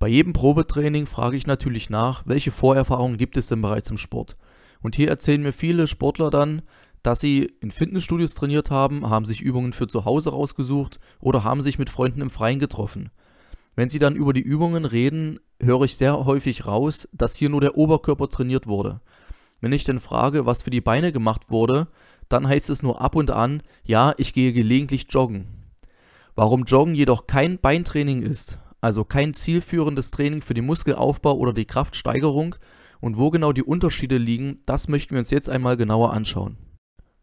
Bei jedem Probetraining frage ich natürlich nach, welche Vorerfahrungen gibt es denn bereits im Sport? Und hier erzählen mir viele Sportler dann, dass sie in Fitnessstudios trainiert haben, haben sich Übungen für zu Hause rausgesucht oder haben sich mit Freunden im Freien getroffen. Wenn sie dann über die Übungen reden, höre ich sehr häufig raus, dass hier nur der Oberkörper trainiert wurde. Wenn ich dann frage, was für die Beine gemacht wurde, dann heißt es nur ab und an, ja, ich gehe gelegentlich joggen. Warum Joggen jedoch kein Beintraining ist, also kein zielführendes Training für den Muskelaufbau oder die Kraftsteigerung und wo genau die Unterschiede liegen, das möchten wir uns jetzt einmal genauer anschauen.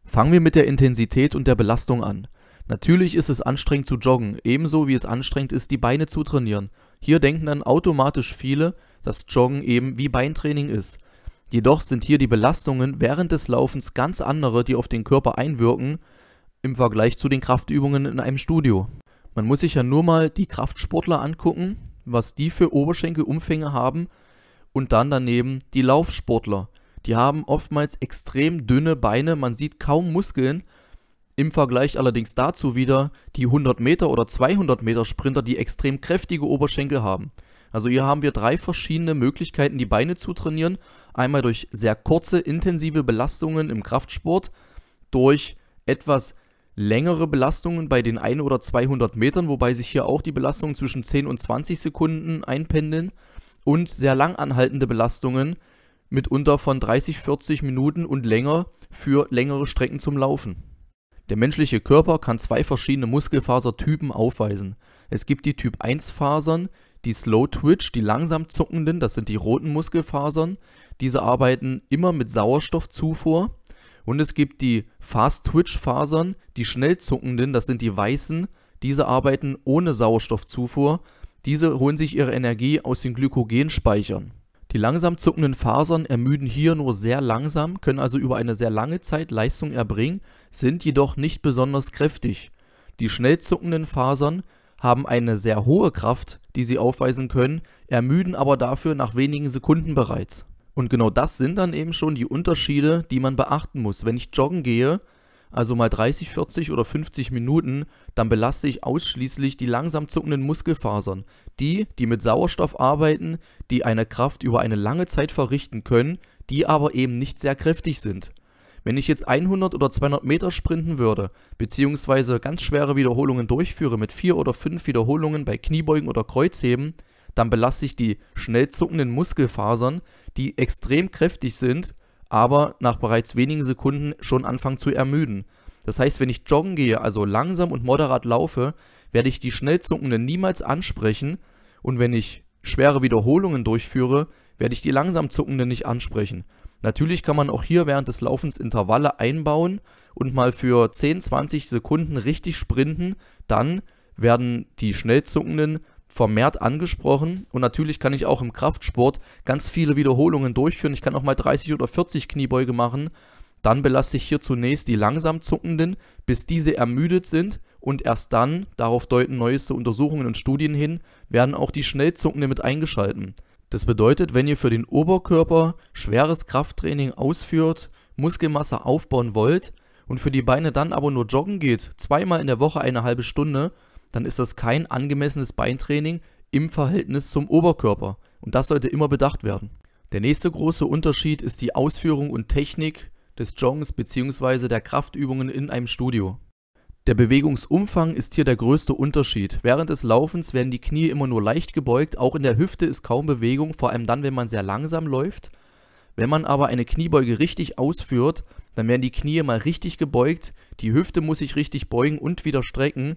Fangen wir mit der Intensität und der Belastung an. Natürlich ist es anstrengend zu joggen, ebenso wie es anstrengend ist, die Beine zu trainieren. Hier denken dann automatisch viele, dass Joggen eben wie Beintraining ist. Jedoch sind hier die Belastungen während des Laufens ganz andere, die auf den Körper einwirken, im Vergleich zu den Kraftübungen in einem Studio. Man muss sich ja nur mal die Kraftsportler angucken, was die für Oberschenkelumfänge haben und dann daneben die Laufsportler. Die haben oftmals extrem dünne Beine, man sieht kaum Muskeln. Im Vergleich allerdings dazu wieder die 100 Meter oder 200 Meter Sprinter, die extrem kräftige Oberschenkel haben. Also hier haben wir drei verschiedene Möglichkeiten, die Beine zu trainieren. Einmal durch sehr kurze, intensive Belastungen im Kraftsport, durch etwas längere Belastungen bei den 1 oder 200 Metern, wobei sich hier auch die Belastungen zwischen 10 und 20 Sekunden einpendeln und sehr lang anhaltende Belastungen mitunter von 30, 40 Minuten und länger für längere Strecken zum Laufen. Der menschliche Körper kann zwei verschiedene Muskelfasertypen aufweisen. Es gibt die Typ 1 Fasern, die Slow Twitch, die langsam zuckenden, das sind die roten Muskelfasern. Diese arbeiten immer mit Sauerstoffzufuhr. Und es gibt die Fast Twitch Fasern, die schnell zuckenden, das sind die weißen. Diese arbeiten ohne Sauerstoffzufuhr. Diese holen sich ihre Energie aus den Glykogenspeichern. Die langsam zuckenden Fasern ermüden hier nur sehr langsam, können also über eine sehr lange Zeit Leistung erbringen, sind jedoch nicht besonders kräftig. Die schnell zuckenden Fasern haben eine sehr hohe Kraft, die sie aufweisen können, ermüden aber dafür nach wenigen Sekunden bereits. Und genau das sind dann eben schon die Unterschiede, die man beachten muss. Wenn ich joggen gehe, also mal 30, 40 oder 50 Minuten, dann belaste ich ausschließlich die langsam zuckenden Muskelfasern. Die, die mit Sauerstoff arbeiten, die eine Kraft über eine lange Zeit verrichten können, die aber eben nicht sehr kräftig sind. Wenn ich jetzt 100 oder 200 Meter sprinten würde, beziehungsweise ganz schwere Wiederholungen durchführe mit 4 oder 5 Wiederholungen bei Kniebeugen oder Kreuzheben, dann belasse ich die schnell zuckenden Muskelfasern, die extrem kräftig sind, aber nach bereits wenigen Sekunden schon anfangen zu ermüden. Das heißt, wenn ich joggen gehe, also langsam und moderat laufe, werde ich die schnell zuckenden niemals ansprechen und wenn ich schwere Wiederholungen durchführe, werde ich die langsam zuckenden nicht ansprechen. Natürlich kann man auch hier während des Laufens Intervalle einbauen und mal für 10, 20 Sekunden richtig sprinten. Dann werden die Schnellzuckenden vermehrt angesprochen und natürlich kann ich auch im Kraftsport ganz viele Wiederholungen durchführen. Ich kann auch mal 30 oder 40 Kniebeuge machen. Dann belasse ich hier zunächst die langsam zuckenden, bis diese ermüdet sind und erst dann, darauf deuten neueste Untersuchungen und Studien hin, werden auch die Schnellzuckenden mit eingeschalten. Das bedeutet, wenn ihr für den Oberkörper schweres Krafttraining ausführt, Muskelmasse aufbauen wollt und für die Beine dann aber nur joggen geht, zweimal in der Woche eine halbe Stunde, dann ist das kein angemessenes Beintraining im Verhältnis zum Oberkörper. Und das sollte immer bedacht werden. Der nächste große Unterschied ist die Ausführung und Technik des Joggens bzw. der Kraftübungen in einem Studio. Der Bewegungsumfang ist hier der größte Unterschied. Während des Laufens werden die Knie immer nur leicht gebeugt, auch in der Hüfte ist kaum Bewegung, vor allem dann, wenn man sehr langsam läuft. Wenn man aber eine Kniebeuge richtig ausführt, dann werden die Knie mal richtig gebeugt, die Hüfte muss sich richtig beugen und wieder strecken.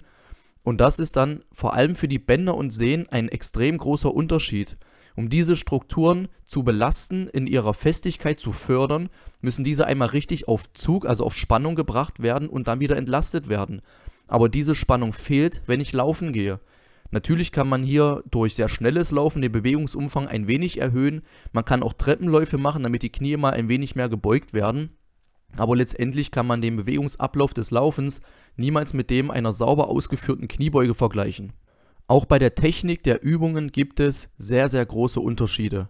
Und das ist dann vor allem für die Bänder und Sehnen ein extrem großer Unterschied. Um diese Strukturen zu belasten, in ihrer Festigkeit zu fördern, müssen diese einmal richtig auf Zug, also auf Spannung gebracht werden und dann wieder entlastet werden. Aber diese Spannung fehlt, wenn ich laufen gehe. Natürlich kann man hier durch sehr schnelles Laufen den Bewegungsumfang ein wenig erhöhen. Man kann auch Treppenläufe machen, damit die Knie mal ein wenig mehr gebeugt werden. Aber letztendlich kann man den Bewegungsablauf des Laufens niemals mit dem einer sauber ausgeführten Kniebeuge vergleichen. Auch bei der Technik der Übungen gibt es sehr, sehr große Unterschiede.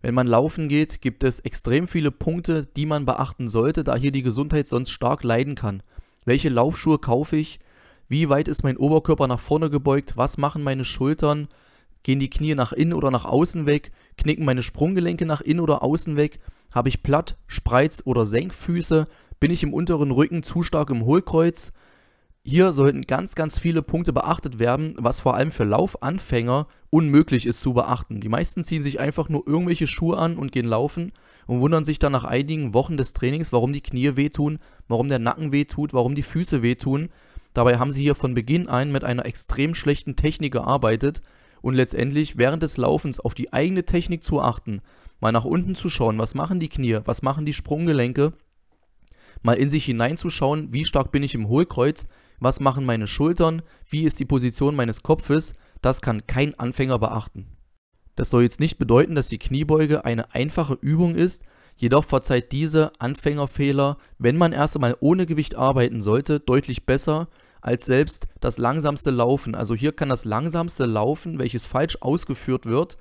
Wenn man laufen geht, gibt es extrem viele Punkte, die man beachten sollte, da hier die Gesundheit sonst stark leiden kann. Welche Laufschuhe kaufe ich? Wie weit ist mein Oberkörper nach vorne gebeugt? Was machen meine Schultern? Gehen die Knie nach innen oder nach außen weg? Knicken meine Sprunggelenke nach innen oder außen weg? Habe ich Platt-, Spreiz- oder Senkfüße? Bin ich im unteren Rücken zu stark im Hohlkreuz? Hier sollten ganz, ganz viele Punkte beachtet werden, was vor allem für Laufanfänger unmöglich ist zu beachten. Die meisten ziehen sich einfach nur irgendwelche Schuhe an und gehen laufen und wundern sich dann nach einigen Wochen des Trainings, warum die Knie wehtun, warum der Nacken wehtut, warum die Füße wehtun. Dabei haben sie hier von Beginn an mit einer extrem schlechten Technik gearbeitet und letztendlich während des Laufens auf die eigene Technik zu achten, mal nach unten zu schauen, was machen die Knie, was machen die Sprunggelenke, mal in sich hineinzuschauen, wie stark bin ich im Hohlkreuz, was machen meine Schultern, wie ist die Position meines Kopfes, das kann kein Anfänger beachten. Das soll jetzt nicht bedeuten, dass die Kniebeuge eine einfache Übung ist, jedoch verzeiht diese Anfängerfehler, wenn man erst einmal ohne Gewicht arbeiten sollte, deutlich besser als selbst das langsamste Laufen. Also hier kann das langsamste Laufen, welches falsch ausgeführt wird,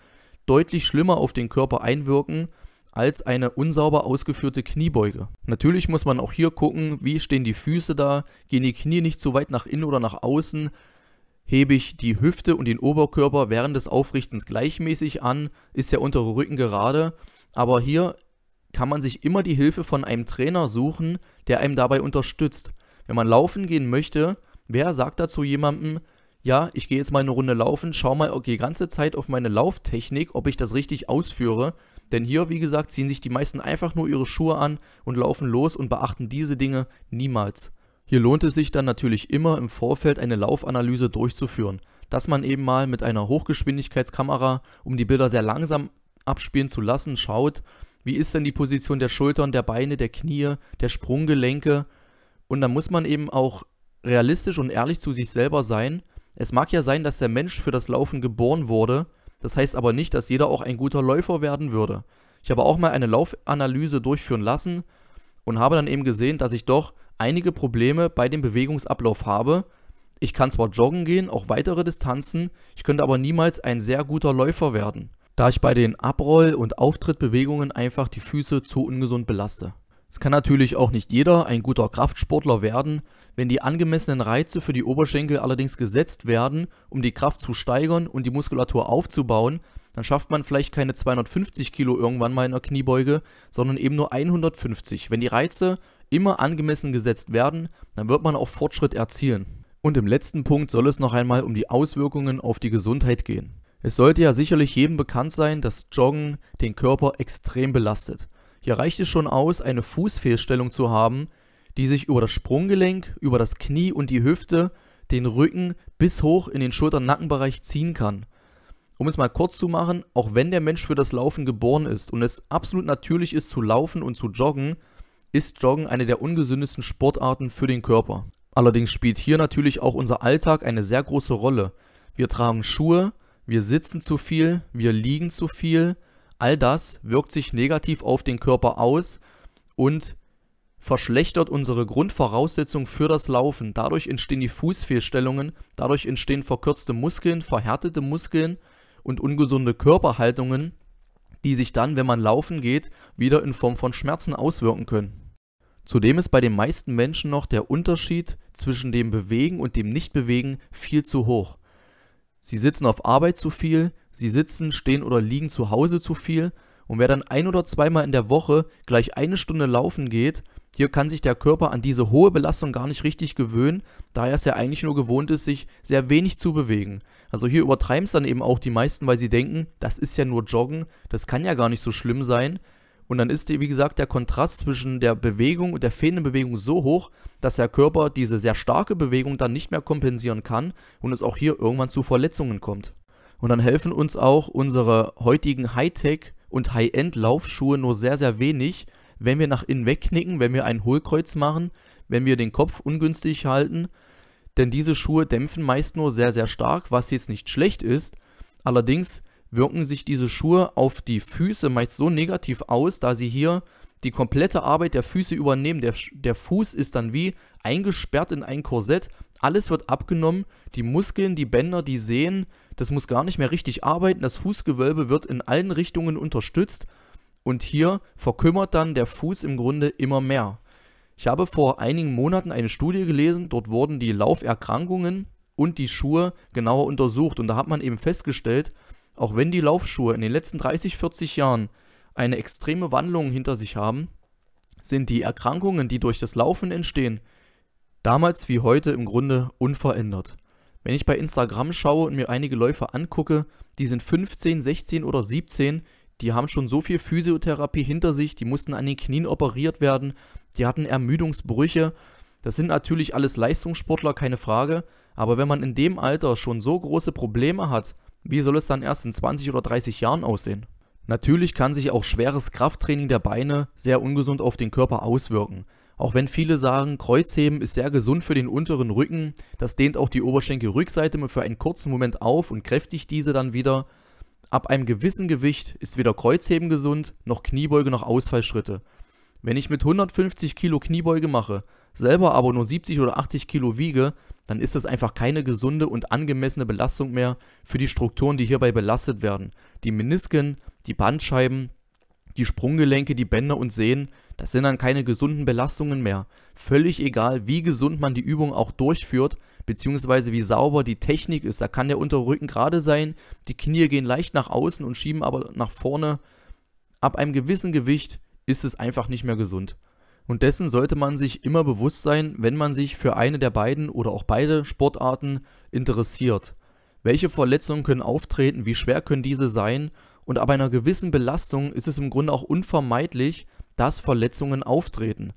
deutlich schlimmer auf den Körper einwirken als eine unsauber ausgeführte Kniebeuge. Natürlich muss man auch hier gucken, wie stehen die Füße da, gehen die Knie nicht zu weit nach innen oder nach außen, hebe ich die Hüfte und den Oberkörper während des Aufrichtens gleichmäßig an, ist der untere Rücken gerade, aber hier kann man sich immer die Hilfe von einem Trainer suchen, der einem dabei unterstützt. Wenn man laufen gehen möchte, wer sagt dazu jemandem, ja, ich gehe jetzt mal eine Runde laufen, schau mal die ganze Zeit auf meine Lauftechnik, ob ich das richtig ausführe, denn hier, wie gesagt, ziehen sich die meisten einfach nur ihre Schuhe an und laufen los und beachten diese Dinge niemals. Hier lohnt es sich dann natürlich immer im Vorfeld eine Laufanalyse durchzuführen, dass man eben mal mit einer Hochgeschwindigkeitskamera, um die Bilder sehr langsam abspielen zu lassen, schaut, wie ist denn die Position der Schultern, der Beine, der Knie, der Sprunggelenke. Und dann muss man eben auch realistisch und ehrlich zu sich selber sein. Es mag ja sein, dass der Mensch für das Laufen geboren wurde, das heißt aber nicht, dass jeder auch ein guter Läufer werden würde. Ich habe auch mal eine Laufanalyse durchführen lassen und habe dann eben gesehen, dass ich doch einige Probleme bei dem Bewegungsablauf habe. Ich kann zwar joggen gehen, auch weitere Distanzen, ich könnte aber niemals ein sehr guter Läufer werden, da ich bei den Abroll- und Auftrittbewegungen einfach die Füße zu ungesund belaste. Es kann natürlich auch nicht jeder ein guter Kraftsportler werden, wenn die angemessenen Reize für die Oberschenkel allerdings gesetzt werden, um die Kraft zu steigern und die Muskulatur aufzubauen, dann schafft man vielleicht keine 250 Kilo irgendwann mal in der Kniebeuge, sondern eben nur 150. Wenn die Reize immer angemessen gesetzt werden, dann wird man auch Fortschritt erzielen. Und im letzten Punkt soll es noch einmal um die Auswirkungen auf die Gesundheit gehen. Es sollte ja sicherlich jedem bekannt sein, dass Joggen den Körper extrem belastet. Hier reicht es schon aus, eine Fußfehlstellung zu haben, die sich über das Sprunggelenk, über das Knie und die Hüfte, den Rücken bis hoch in den Schulter-Nackenbereich ziehen kann. Um es mal kurz zu machen, auch wenn der Mensch für das Laufen geboren ist und es absolut natürlich ist zu laufen und zu joggen, ist Joggen eine der ungesündesten Sportarten für den Körper. Allerdings spielt hier natürlich auch unser Alltag eine sehr große Rolle. Wir tragen Schuhe, wir sitzen zu viel, wir liegen zu viel. All das wirkt sich negativ auf den Körper aus und verschlechtert unsere Grundvoraussetzung für das Laufen. Dadurch entstehen die Fußfehlstellungen, dadurch entstehen verkürzte Muskeln, verhärtete Muskeln und ungesunde Körperhaltungen, die sich dann, wenn man laufen geht, wieder in Form von Schmerzen auswirken können. Zudem ist bei den meisten Menschen noch der Unterschied zwischen dem Bewegen und dem Nichtbewegen viel zu hoch. Sie sitzen auf Arbeit zu viel, sie sitzen, stehen oder liegen zu Hause zu viel und wer dann ein oder zweimal in der Woche gleich eine Stunde laufen geht, hier kann sich der Körper an diese hohe Belastung gar nicht richtig gewöhnen, da er es ja eigentlich nur gewohnt ist, sich sehr wenig zu bewegen. Also hier übertreiben es dann eben auch die meisten, weil sie denken, das ist ja nur Joggen, das kann ja gar nicht so schlimm sein. Und dann ist, wie gesagt, der Kontrast zwischen der Bewegung und der fehlenden Bewegung so hoch, dass der Körper diese sehr starke Bewegung dann nicht mehr kompensieren kann und es auch hier irgendwann zu Verletzungen kommt. Und dann helfen uns auch unsere heutigen Hightech- und High-End-Laufschuhe nur sehr, sehr wenig, wenn wir nach innen wegknicken, wenn wir ein Hohlkreuz machen, wenn wir den Kopf ungünstig halten. Denn diese Schuhe dämpfen meist nur sehr, sehr stark, was jetzt nicht schlecht ist. Allerdings wirken sich diese Schuhe auf die Füße meist so negativ aus, da sie hier die komplette Arbeit der Füße übernehmen. Der, der Fuß ist dann wie eingesperrt in ein Korsett. Alles wird abgenommen. Die Muskeln, die Bänder, die Sehnen, das muss gar nicht mehr richtig arbeiten. Das Fußgewölbe wird in allen Richtungen unterstützt und hier verkümmert dann der Fuß im Grunde immer mehr. Ich habe vor einigen Monaten eine Studie gelesen, dort wurden die Lauferkrankungen und die Schuhe genauer untersucht und da hat man eben festgestellt, auch wenn die Laufschuhe in den letzten 30, 40 Jahren eine extreme Wandlung hinter sich haben, sind die Erkrankungen, die durch das Laufen entstehen, damals wie heute im Grunde unverändert. Wenn ich bei Instagram schaue und mir einige Läufer angucke, die sind 15, 16 oder 17, die haben schon so viel Physiotherapie hinter sich, die mussten an den Knien operiert werden, die hatten Ermüdungsbrüche. Das sind natürlich alles Leistungssportler, keine Frage, aber wenn man in dem Alter schon so große Probleme hat, wie soll es dann erst in 20 oder 30 Jahren aussehen? Natürlich kann sich auch schweres Krafttraining der Beine sehr ungesund auf den Körper auswirken. Auch wenn viele sagen, Kreuzheben ist sehr gesund für den unteren Rücken, das dehnt auch die Oberschenkelrückseite für einen kurzen Moment auf und kräftigt diese dann wieder. Ab einem gewissen Gewicht ist weder Kreuzheben gesund, noch Kniebeuge noch Ausfallschritte. Wenn ich mit 150 Kilo Kniebeuge mache, selber aber nur 70 oder 80 Kilo wiege, dann ist das einfach keine gesunde und angemessene Belastung mehr für die Strukturen, die hierbei belastet werden. Die Menisken, die Bandscheiben, die Sprunggelenke, die Bänder und Sehnen, das sind dann keine gesunden Belastungen mehr. Völlig egal, wie gesund man die Übung auch durchführt, beziehungsweise wie sauber die Technik ist. Da kann der Unterrücken gerade sein, die Knie gehen leicht nach außen und schieben aber nach vorne. Ab einem gewissen Gewicht ist es einfach nicht mehr gesund. Und dessen sollte man sich immer bewusst sein, wenn man sich für eine der beiden oder auch beide Sportarten interessiert. Welche Verletzungen können auftreten, wie schwer können diese sein und ab einer gewissen Belastung ist es im Grunde auch unvermeidlich, dass Verletzungen auftreten.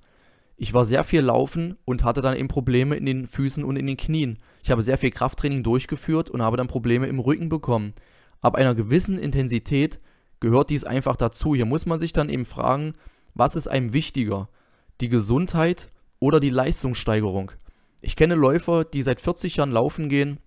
Ich war sehr viel laufen und hatte dann eben Probleme in den Füßen und in den Knien. Ich habe sehr viel Krafttraining durchgeführt und habe dann Probleme im Rücken bekommen. Ab einer gewissen Intensität gehört dies einfach dazu. Hier muss man sich dann eben fragen, was ist einem wichtiger? Die Gesundheit oder die Leistungssteigerung? Ich kenne Läufer, die seit 40 Jahren laufen gehen,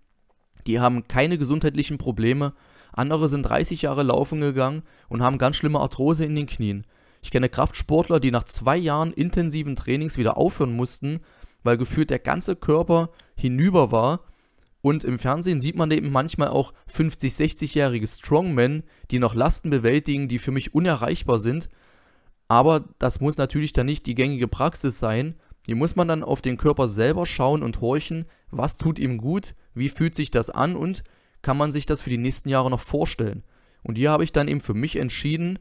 die haben keine gesundheitlichen Probleme andere sind 30 Jahre laufen gegangen und haben ganz schlimme Arthrose in den Knien. Ich kenne Kraftsportler, die nach zwei Jahren intensiven Trainings wieder aufhören mussten, weil gefühlt der ganze Körper hinüber war. Und im Fernsehen sieht man eben manchmal auch 50-, 60-jährige Strongmen, die noch Lasten bewältigen, die für mich unerreichbar sind. Aber das muss natürlich dann nicht die gängige Praxis sein. Hier muss man dann auf den Körper selber schauen und horchen, was tut ihm gut, wie fühlt sich das an und kann man sich das für die nächsten Jahre noch vorstellen? Und hier habe ich dann eben für mich entschieden,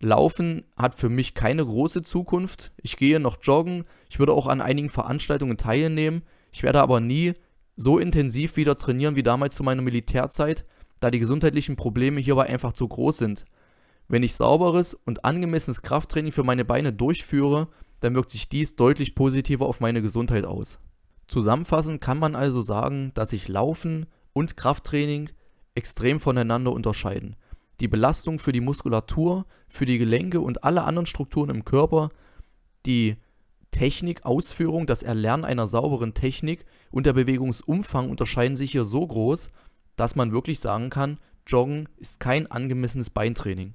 Laufen hat für mich keine große Zukunft. Ich gehe noch joggen, ich würde auch an einigen Veranstaltungen teilnehmen, ich werde aber nie so intensiv wieder trainieren wie damals zu meiner Militärzeit, da die gesundheitlichen Probleme hierbei einfach zu groß sind. Wenn ich sauberes und angemessenes Krafttraining für meine Beine durchführe, dann wirkt sich dies deutlich positiver auf meine Gesundheit aus. Zusammenfassend kann man also sagen, dass sich Laufen und Krafttraining extrem voneinander unterscheiden. Die Belastung für die Muskulatur, für die Gelenke und alle anderen Strukturen im Körper, die Technik, Ausführung, das Erlernen einer sauberen Technik und der Bewegungsumfang unterscheiden sich hier so groß, dass man wirklich sagen kann, Joggen ist kein angemessenes Beintraining.